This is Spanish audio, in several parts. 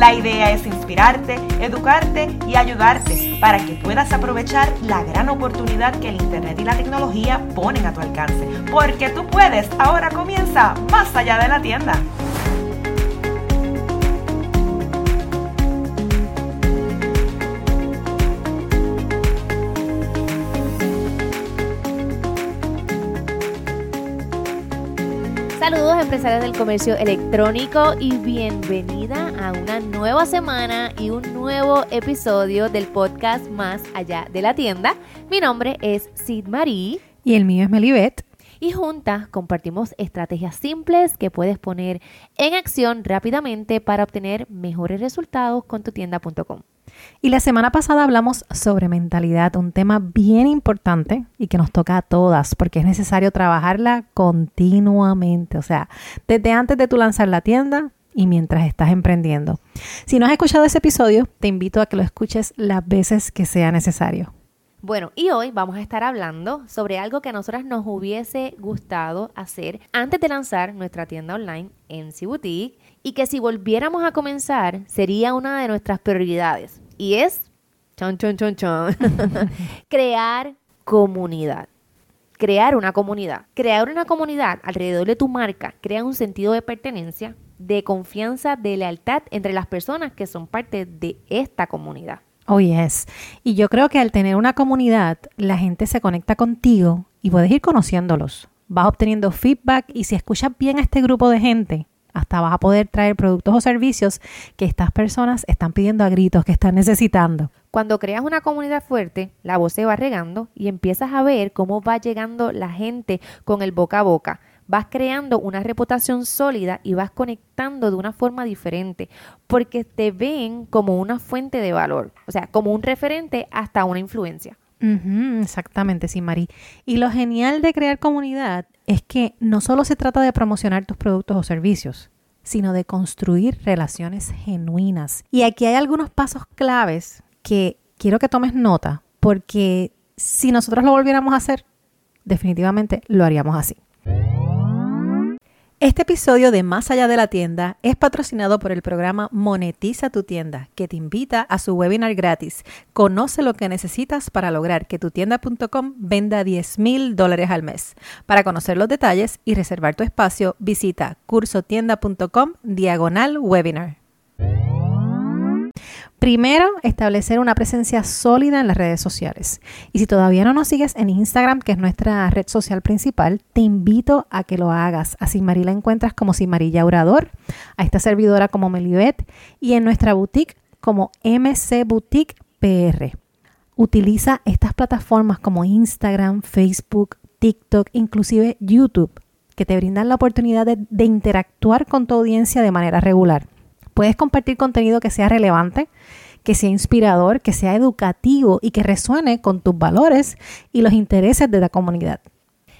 La idea es inspirarte, educarte y ayudarte para que puedas aprovechar la gran oportunidad que el Internet y la tecnología ponen a tu alcance. Porque tú puedes, ahora comienza más allá de la tienda. Saludos empresarios del comercio electrónico y bienvenida a una nueva semana y un nuevo episodio del podcast Más allá de la tienda. Mi nombre es Sid Marie. Y el mío es Melibet. Y juntas compartimos estrategias simples que puedes poner en acción rápidamente para obtener mejores resultados con tu tienda.com. Y la semana pasada hablamos sobre mentalidad, un tema bien importante y que nos toca a todas porque es necesario trabajarla continuamente, o sea, desde antes de tu lanzar la tienda y mientras estás emprendiendo. Si no has escuchado ese episodio, te invito a que lo escuches las veces que sea necesario. Bueno, y hoy vamos a estar hablando sobre algo que a nosotras nos hubiese gustado hacer antes de lanzar nuestra tienda online en Boutique y que si volviéramos a comenzar sería una de nuestras prioridades y es chon, chon, chon, chon, crear comunidad. Crear una comunidad. Crear una comunidad alrededor de tu marca crea un sentido de pertenencia, de confianza, de lealtad entre las personas que son parte de esta comunidad. Oh, yes. Y yo creo que al tener una comunidad, la gente se conecta contigo y puedes ir conociéndolos. Vas obteniendo feedback y si escuchas bien a este grupo de gente, hasta vas a poder traer productos o servicios que estas personas están pidiendo a gritos, que están necesitando. Cuando creas una comunidad fuerte, la voz se va regando y empiezas a ver cómo va llegando la gente con el boca a boca vas creando una reputación sólida y vas conectando de una forma diferente, porque te ven como una fuente de valor, o sea, como un referente hasta una influencia. exactamente, sí, Mari. Y lo genial de crear comunidad es que no solo se trata de promocionar tus productos o servicios, sino de construir relaciones genuinas. Y aquí hay algunos pasos claves que quiero que tomes nota, porque si nosotros lo volviéramos a hacer, definitivamente lo haríamos así. Este episodio de Más allá de la tienda es patrocinado por el programa Monetiza tu tienda, que te invita a su webinar gratis. Conoce lo que necesitas para lograr que tu tienda.com venda 10 mil dólares al mes. Para conocer los detalles y reservar tu espacio, visita cursotienda.com diagonal webinar. Primero, establecer una presencia sólida en las redes sociales. Y si todavía no nos sigues en Instagram, que es nuestra red social principal, te invito a que lo hagas. A Simari la encuentras como Simarilla Orador, a esta servidora como Melibet y en nuestra boutique como MC Boutique PR. Utiliza estas plataformas como Instagram, Facebook, TikTok, inclusive YouTube, que te brindan la oportunidad de, de interactuar con tu audiencia de manera regular. Puedes compartir contenido que sea relevante, que sea inspirador, que sea educativo y que resuene con tus valores y los intereses de la comunidad.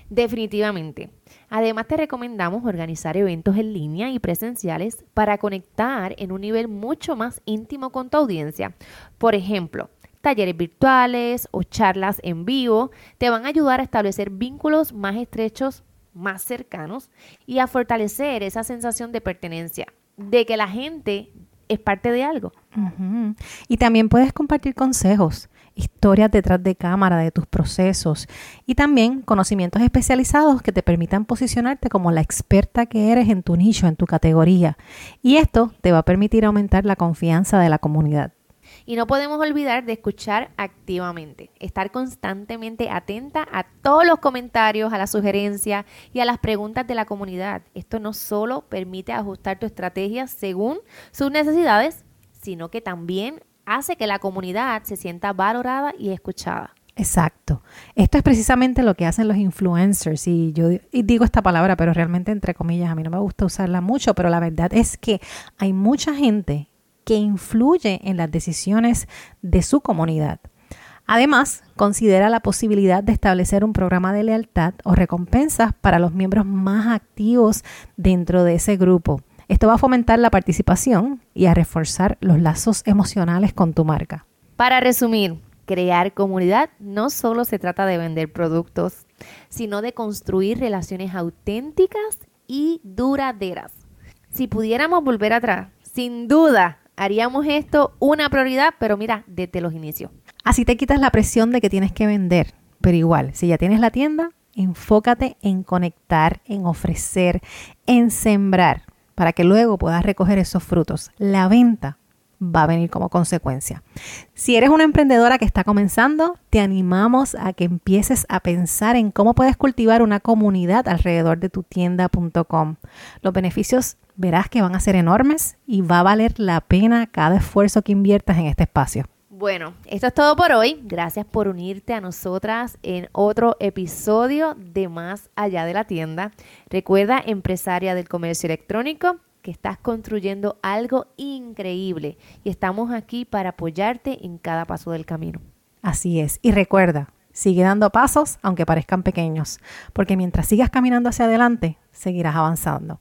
Definitivamente. Además te recomendamos organizar eventos en línea y presenciales para conectar en un nivel mucho más íntimo con tu audiencia. Por ejemplo, talleres virtuales o charlas en vivo te van a ayudar a establecer vínculos más estrechos, más cercanos y a fortalecer esa sensación de pertenencia de que la gente es parte de algo. Y también puedes compartir consejos, historias detrás de cámara de tus procesos y también conocimientos especializados que te permitan posicionarte como la experta que eres en tu nicho, en tu categoría. Y esto te va a permitir aumentar la confianza de la comunidad. Y no podemos olvidar de escuchar activamente, estar constantemente atenta a todos los comentarios, a las sugerencias y a las preguntas de la comunidad. Esto no solo permite ajustar tu estrategia según sus necesidades, sino que también hace que la comunidad se sienta valorada y escuchada. Exacto. Esto es precisamente lo que hacen los influencers. Y yo digo esta palabra, pero realmente entre comillas, a mí no me gusta usarla mucho, pero la verdad es que hay mucha gente que influye en las decisiones de su comunidad. Además, considera la posibilidad de establecer un programa de lealtad o recompensas para los miembros más activos dentro de ese grupo. Esto va a fomentar la participación y a reforzar los lazos emocionales con tu marca. Para resumir, crear comunidad no solo se trata de vender productos, sino de construir relaciones auténticas y duraderas. Si pudiéramos volver atrás, sin duda haríamos esto una prioridad, pero mira, desde los inicios. Así te quitas la presión de que tienes que vender. Pero igual, si ya tienes la tienda, enfócate en conectar, en ofrecer, en sembrar, para que luego puedas recoger esos frutos. La venta va a venir como consecuencia. Si eres una emprendedora que está comenzando, te animamos a que empieces a pensar en cómo puedes cultivar una comunidad alrededor de tu tienda.com. Los beneficios verás que van a ser enormes y va a valer la pena cada esfuerzo que inviertas en este espacio. Bueno, esto es todo por hoy. Gracias por unirte a nosotras en otro episodio de Más allá de la tienda. Recuerda, empresaria del comercio electrónico, que estás construyendo algo increíble y estamos aquí para apoyarte en cada paso del camino. Así es. Y recuerda, sigue dando pasos aunque parezcan pequeños, porque mientras sigas caminando hacia adelante, seguirás avanzando.